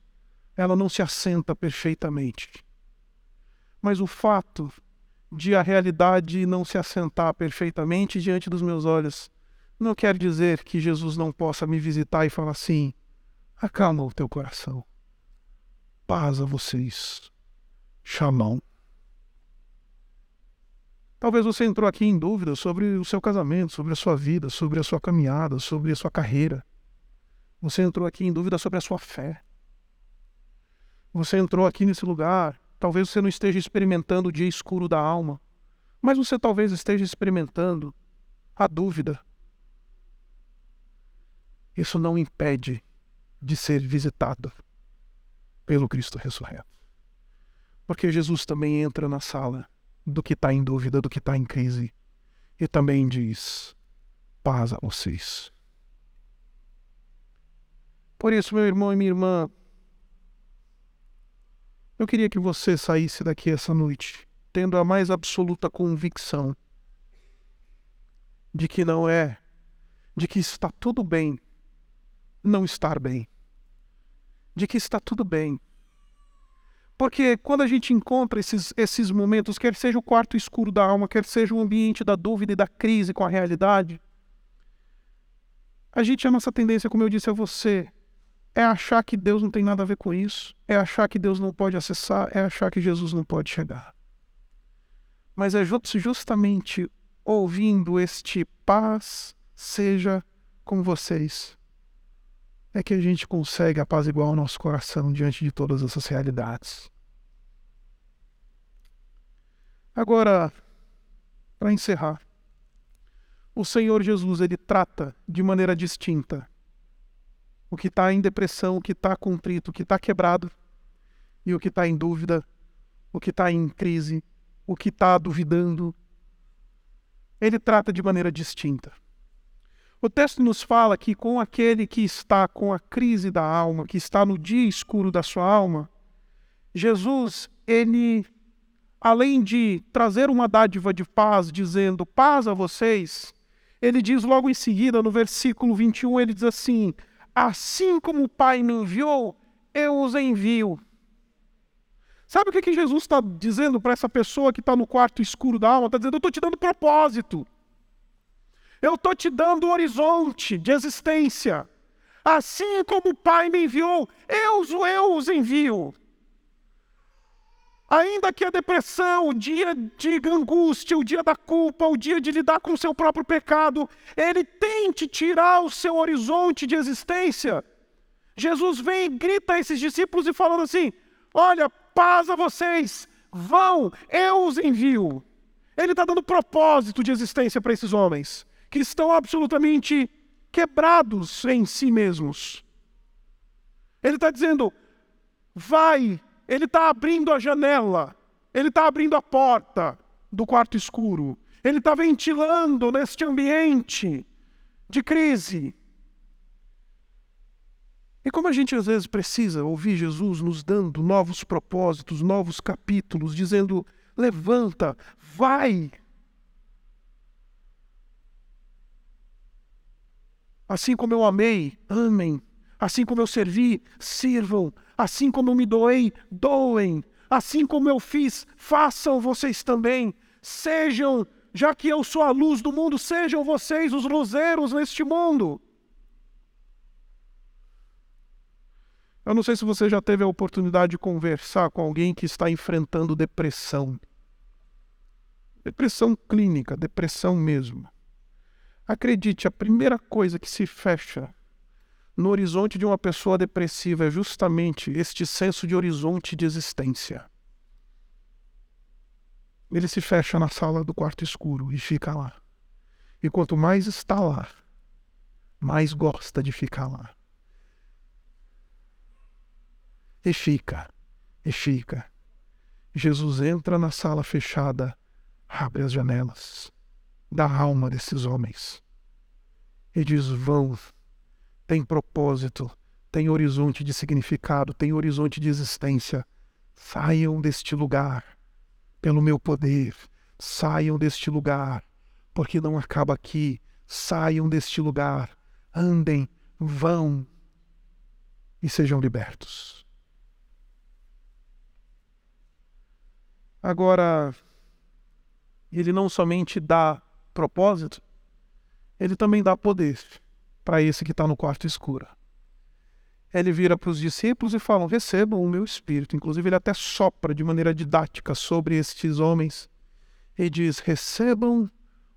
ela não se assenta perfeitamente. Mas o fato de a realidade não se assentar perfeitamente diante dos meus olhos não quer dizer que Jesus não possa me visitar e falar assim: acalma o teu coração. Paz a vocês. Shalom. Talvez você entrou aqui em dúvida sobre o seu casamento, sobre a sua vida, sobre a sua caminhada, sobre a sua carreira. Você entrou aqui em dúvida sobre a sua fé. Você entrou aqui nesse lugar. Talvez você não esteja experimentando o dia escuro da alma, mas você talvez esteja experimentando a dúvida isso não impede de ser visitado pelo Cristo ressurreto. Porque Jesus também entra na sala do que está em dúvida, do que está em crise, e também diz: paz a vocês. Por isso, meu irmão e minha irmã, eu queria que você saísse daqui essa noite tendo a mais absoluta convicção de que não é, de que está tudo bem não estar bem, de que está tudo bem. Porque quando a gente encontra esses, esses momentos, quer seja o quarto escuro da alma, quer seja o ambiente da dúvida e da crise com a realidade, a gente, a nossa tendência, como eu disse a você, é achar que Deus não tem nada a ver com isso, é achar que Deus não pode acessar, é achar que Jesus não pode chegar. Mas é justamente ouvindo este paz seja com vocês é que a gente consegue apaziguar o nosso coração diante de todas essas realidades. Agora, para encerrar, o Senhor Jesus ele trata de maneira distinta o que está em depressão, o que está contrito, o que está quebrado e o que está em dúvida, o que está em crise, o que está duvidando. Ele trata de maneira distinta. O texto nos fala que com aquele que está com a crise da alma, que está no dia escuro da sua alma, Jesus, ele, além de trazer uma dádiva de paz, dizendo paz a vocês, ele diz logo em seguida, no versículo 21, ele diz assim: Assim como o Pai me enviou, eu os envio. Sabe o que, que Jesus está dizendo para essa pessoa que está no quarto escuro da alma? Está dizendo: Eu estou te dando propósito. Eu estou te dando horizonte de existência. Assim como o Pai me enviou, eu, eu os envio. Ainda que a depressão, o dia de angústia, o dia da culpa, o dia de lidar com o seu próprio pecado, ele tente tirar o seu horizonte de existência. Jesus vem e grita a esses discípulos e falando assim: Olha, paz a vocês, vão, eu os envio. Ele está dando propósito de existência para esses homens que estão absolutamente quebrados em si mesmos. Ele está dizendo: vai, ele está abrindo a janela, ele está abrindo a porta do quarto escuro, ele está ventilando neste ambiente de crise. E como a gente às vezes precisa ouvir Jesus nos dando novos propósitos, novos capítulos, dizendo: levanta, vai, Assim como eu amei, amem. Assim como eu servi, sirvam. Assim como eu me doei, doem. Assim como eu fiz, façam vocês também. Sejam, já que eu sou a luz do mundo, sejam vocês os luzeiros neste mundo. Eu não sei se você já teve a oportunidade de conversar com alguém que está enfrentando depressão. Depressão clínica, depressão mesmo. Acredite, a primeira coisa que se fecha no horizonte de uma pessoa depressiva é justamente este senso de horizonte de existência. Ele se fecha na sala do quarto escuro e fica lá. E quanto mais está lá, mais gosta de ficar lá. E fica, e fica. Jesus entra na sala fechada, abre as janelas da alma desses homens. E diz: vão, tem propósito, tem horizonte de significado, tem horizonte de existência. Saiam deste lugar pelo meu poder, saiam deste lugar, porque não acaba aqui. Saiam deste lugar, andem, vão e sejam libertos. Agora, ele não somente dá propósito, ele também dá poder para esse que está no quarto escuro. Ele vira para os discípulos e fala: recebam o meu espírito. Inclusive, ele até sopra de maneira didática sobre estes homens e diz: recebam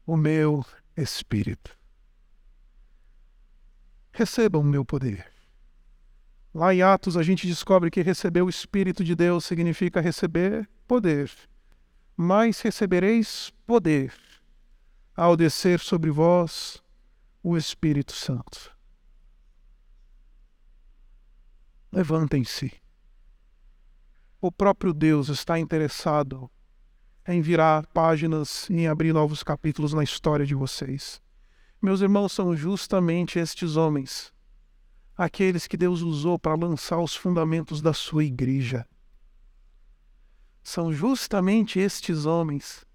o meu espírito. Recebam o meu poder. Lá em Atos a gente descobre que receber o Espírito de Deus significa receber poder. Mas recebereis poder ao descer sobre vós o Espírito Santo. Levantem-se. O próprio Deus está interessado em virar páginas e em abrir novos capítulos na história de vocês. Meus irmãos, são justamente estes homens, aqueles que Deus usou para lançar os fundamentos da sua igreja. São justamente estes homens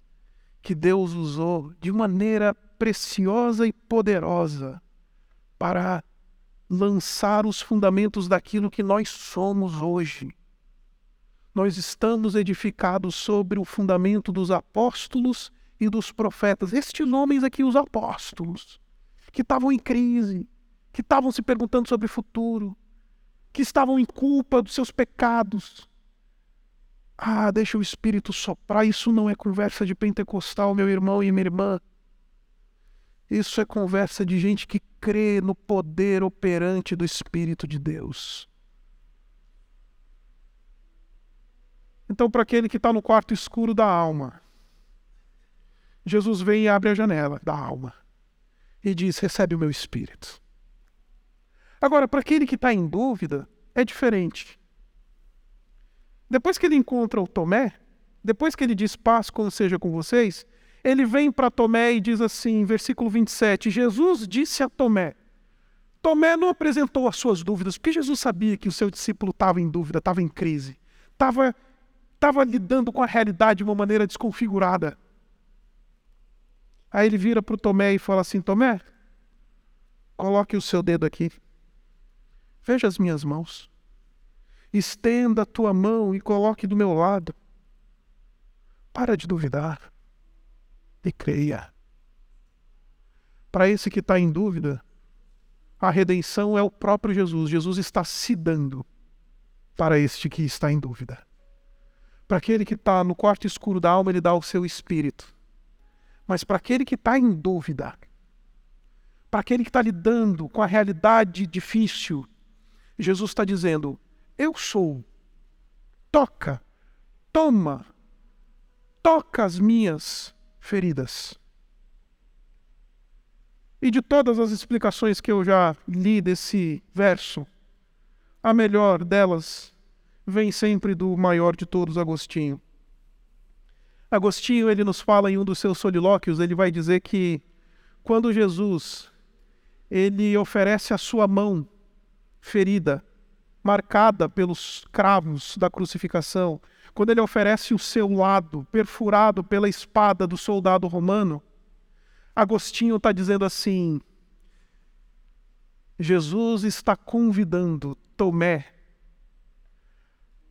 que Deus usou de maneira preciosa e poderosa para lançar os fundamentos daquilo que nós somos hoje. Nós estamos edificados sobre o fundamento dos apóstolos e dos profetas. Estes homens aqui, os apóstolos, que estavam em crise, que estavam se perguntando sobre o futuro, que estavam em culpa dos seus pecados. Ah, deixa o Espírito soprar. Isso não é conversa de pentecostal, meu irmão e minha irmã. Isso é conversa de gente que crê no poder operante do Espírito de Deus. Então, para aquele que está no quarto escuro da alma, Jesus vem e abre a janela da alma e diz: Recebe o meu Espírito. Agora, para aquele que está em dúvida, é diferente. Depois que ele encontra o Tomé, depois que ele diz paz como seja com vocês, ele vem para Tomé e diz assim, versículo 27, Jesus disse a Tomé, Tomé não apresentou as suas dúvidas, porque Jesus sabia que o seu discípulo estava em dúvida, estava em crise, estava estava lidando com a realidade de uma maneira desconfigurada. Aí ele vira para o Tomé e fala assim: Tomé, coloque o seu dedo aqui, veja as minhas mãos, estenda a tua mão e coloque do meu lado. Para de duvidar e creia. Para esse que está em dúvida, a redenção é o próprio Jesus. Jesus está se dando para este que está em dúvida. Para aquele que está no quarto escuro da alma, ele dá o seu espírito. Mas para aquele que está em dúvida, para aquele que está lidando com a realidade difícil, Jesus está dizendo: Eu sou. Toca, toma, toca as minhas feridas. E de todas as explicações que eu já li desse verso, a melhor delas vem sempre do maior de todos, Agostinho. Agostinho, ele nos fala em um dos seus solilóquios, ele vai dizer que quando Jesus ele oferece a sua mão ferida, marcada pelos cravos da crucificação, quando ele oferece o seu lado perfurado pela espada do soldado romano, Agostinho está dizendo assim: Jesus está convidando Tomé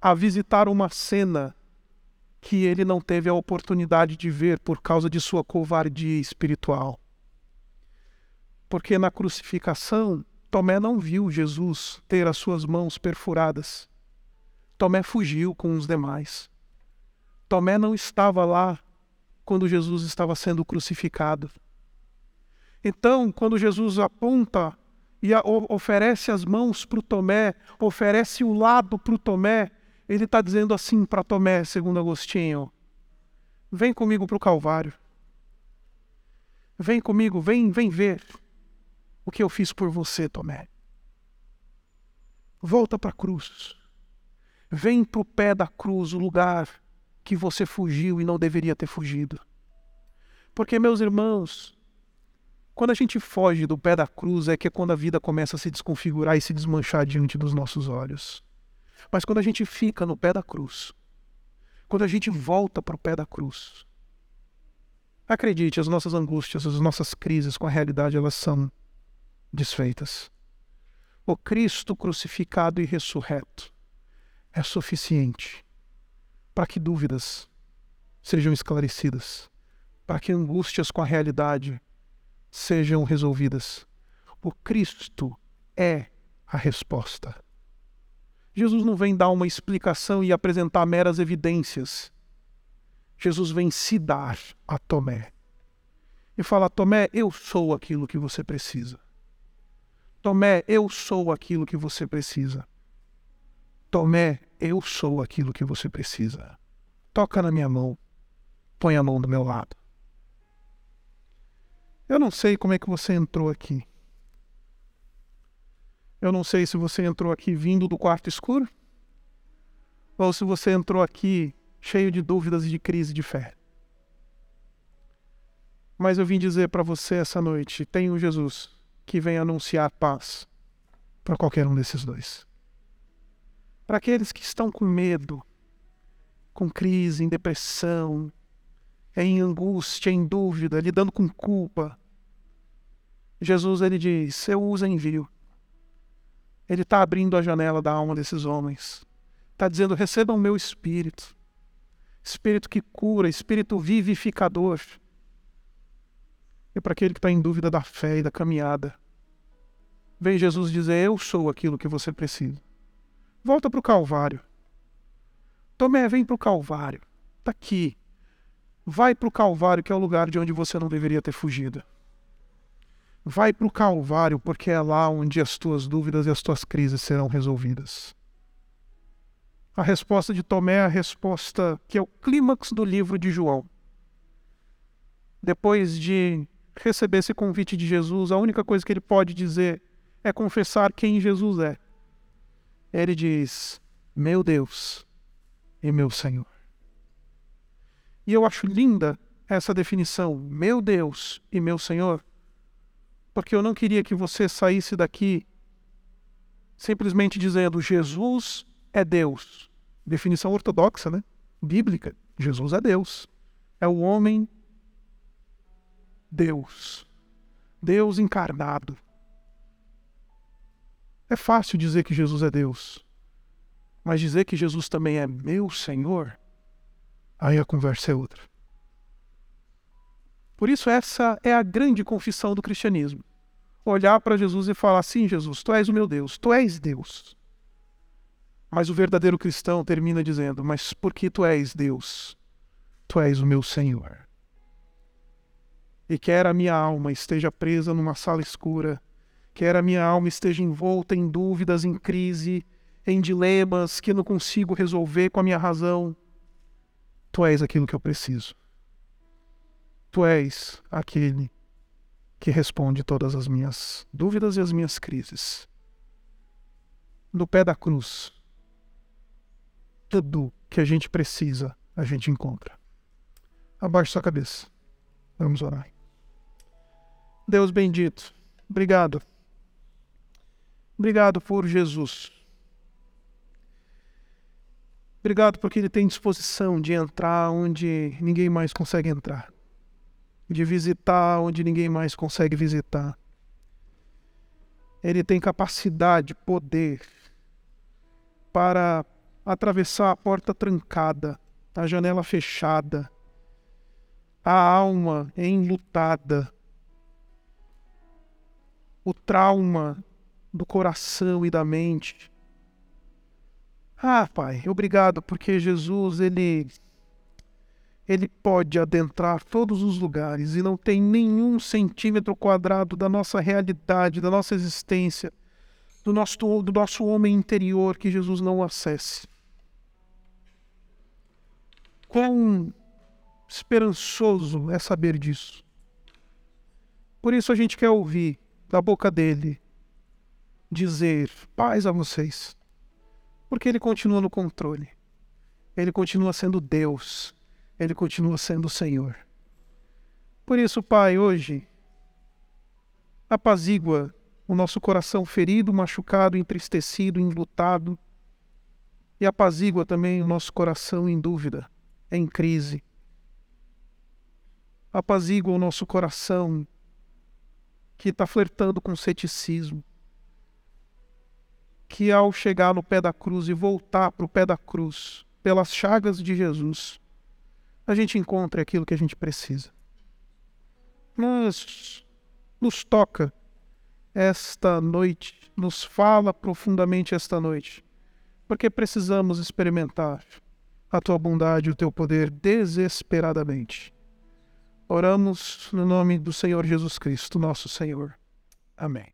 a visitar uma cena que ele não teve a oportunidade de ver por causa de sua covardia espiritual. Porque na crucificação, Tomé não viu Jesus ter as suas mãos perfuradas. Tomé fugiu com os demais. Tomé não estava lá quando Jesus estava sendo crucificado. Então, quando Jesus aponta e oferece as mãos para o Tomé, oferece o lado para o Tomé, ele está dizendo assim para Tomé, segundo Agostinho: vem comigo para o Calvário. Vem comigo, vem, vem ver o que eu fiz por você, Tomé. Volta para a cruz. Vem para o pé da cruz, o lugar que você fugiu e não deveria ter fugido. Porque, meus irmãos, quando a gente foge do pé da cruz é que é quando a vida começa a se desconfigurar e se desmanchar diante dos nossos olhos. Mas quando a gente fica no pé da cruz, quando a gente volta para o pé da cruz, acredite, as nossas angústias, as nossas crises com a realidade, elas são desfeitas. O Cristo crucificado e ressurreto é suficiente para que dúvidas sejam esclarecidas, para que angústias com a realidade sejam resolvidas. O Cristo é a resposta. Jesus não vem dar uma explicação e apresentar meras evidências. Jesus vem se dar a Tomé e fala: Tomé, eu sou aquilo que você precisa. Tomé, eu sou aquilo que você precisa. Tomé, eu sou aquilo que você precisa. Toca na minha mão. Põe a mão do meu lado. Eu não sei como é que você entrou aqui. Eu não sei se você entrou aqui vindo do quarto escuro ou se você entrou aqui cheio de dúvidas e de crise de fé. Mas eu vim dizer para você essa noite: um Jesus que vem anunciar paz para qualquer um desses dois. Para aqueles que estão com medo, com crise, em depressão, em angústia, em dúvida, lidando com culpa. Jesus ele diz: Eu uso envio. Ele está abrindo a janela da alma desses homens. Está dizendo: recebam o meu espírito. Espírito que cura, espírito vivificador. E para aquele que está em dúvida da fé e da caminhada, vem Jesus dizer: Eu sou aquilo que você precisa. Volta para o Calvário. Tomé, vem para o Calvário. Está aqui. Vai para o Calvário, que é o lugar de onde você não deveria ter fugido. Vai para o Calvário, porque é lá onde as tuas dúvidas e as tuas crises serão resolvidas. A resposta de Tomé é a resposta que é o clímax do livro de João. Depois de receber esse convite de Jesus, a única coisa que ele pode dizer é confessar quem Jesus é. Ele diz: Meu Deus e meu Senhor. E eu acho linda essa definição, meu Deus e meu Senhor, porque eu não queria que você saísse daqui simplesmente dizendo Jesus é Deus. Definição ortodoxa, né? Bíblica. Jesus é Deus. É o homem Deus. Deus encarnado. É fácil dizer que Jesus é Deus, mas dizer que Jesus também é meu Senhor aí a conversa é outra. Por isso, essa é a grande confissão do cristianismo. Olhar para Jesus e falar: sim, Jesus, tu és o meu Deus, tu és Deus. Mas o verdadeiro cristão termina dizendo: mas porque tu és Deus, tu és o meu Senhor. E quer a minha alma esteja presa numa sala escura, quer a minha alma esteja envolta em dúvidas, em crise, em dilemas que não consigo resolver com a minha razão, Tu és aquilo que eu preciso. Tu és aquele que responde todas as minhas dúvidas e as minhas crises. No pé da cruz, tudo que a gente precisa, a gente encontra. Abaixe sua cabeça. Vamos orar. Deus bendito, obrigado. Obrigado por Jesus. Obrigado porque ele tem disposição de entrar onde ninguém mais consegue entrar, de visitar onde ninguém mais consegue visitar. Ele tem capacidade, poder para atravessar a porta trancada, a janela fechada, a alma enlutada, o trauma do coração e da mente ah, Pai, obrigado porque Jesus, ele ele pode adentrar todos os lugares e não tem nenhum centímetro quadrado da nossa realidade, da nossa existência, do nosso, do nosso homem interior que Jesus não acesse. Quão esperançoso é saber disso. Por isso a gente quer ouvir da boca dele dizer paz a vocês porque ele continua no controle. Ele continua sendo Deus. Ele continua sendo o Senhor. Por isso, Pai, hoje, apazigua o nosso coração ferido, machucado, entristecido, enlutado. E apazigua também o nosso coração em dúvida, em crise. Apazigua o nosso coração que está flertando com ceticismo que ao chegar no pé da cruz e voltar para o pé da cruz, pelas chagas de Jesus, a gente encontre aquilo que a gente precisa. Nos, nos toca esta noite, nos fala profundamente esta noite, porque precisamos experimentar a tua bondade e o teu poder desesperadamente. Oramos no nome do Senhor Jesus Cristo, nosso Senhor. Amém.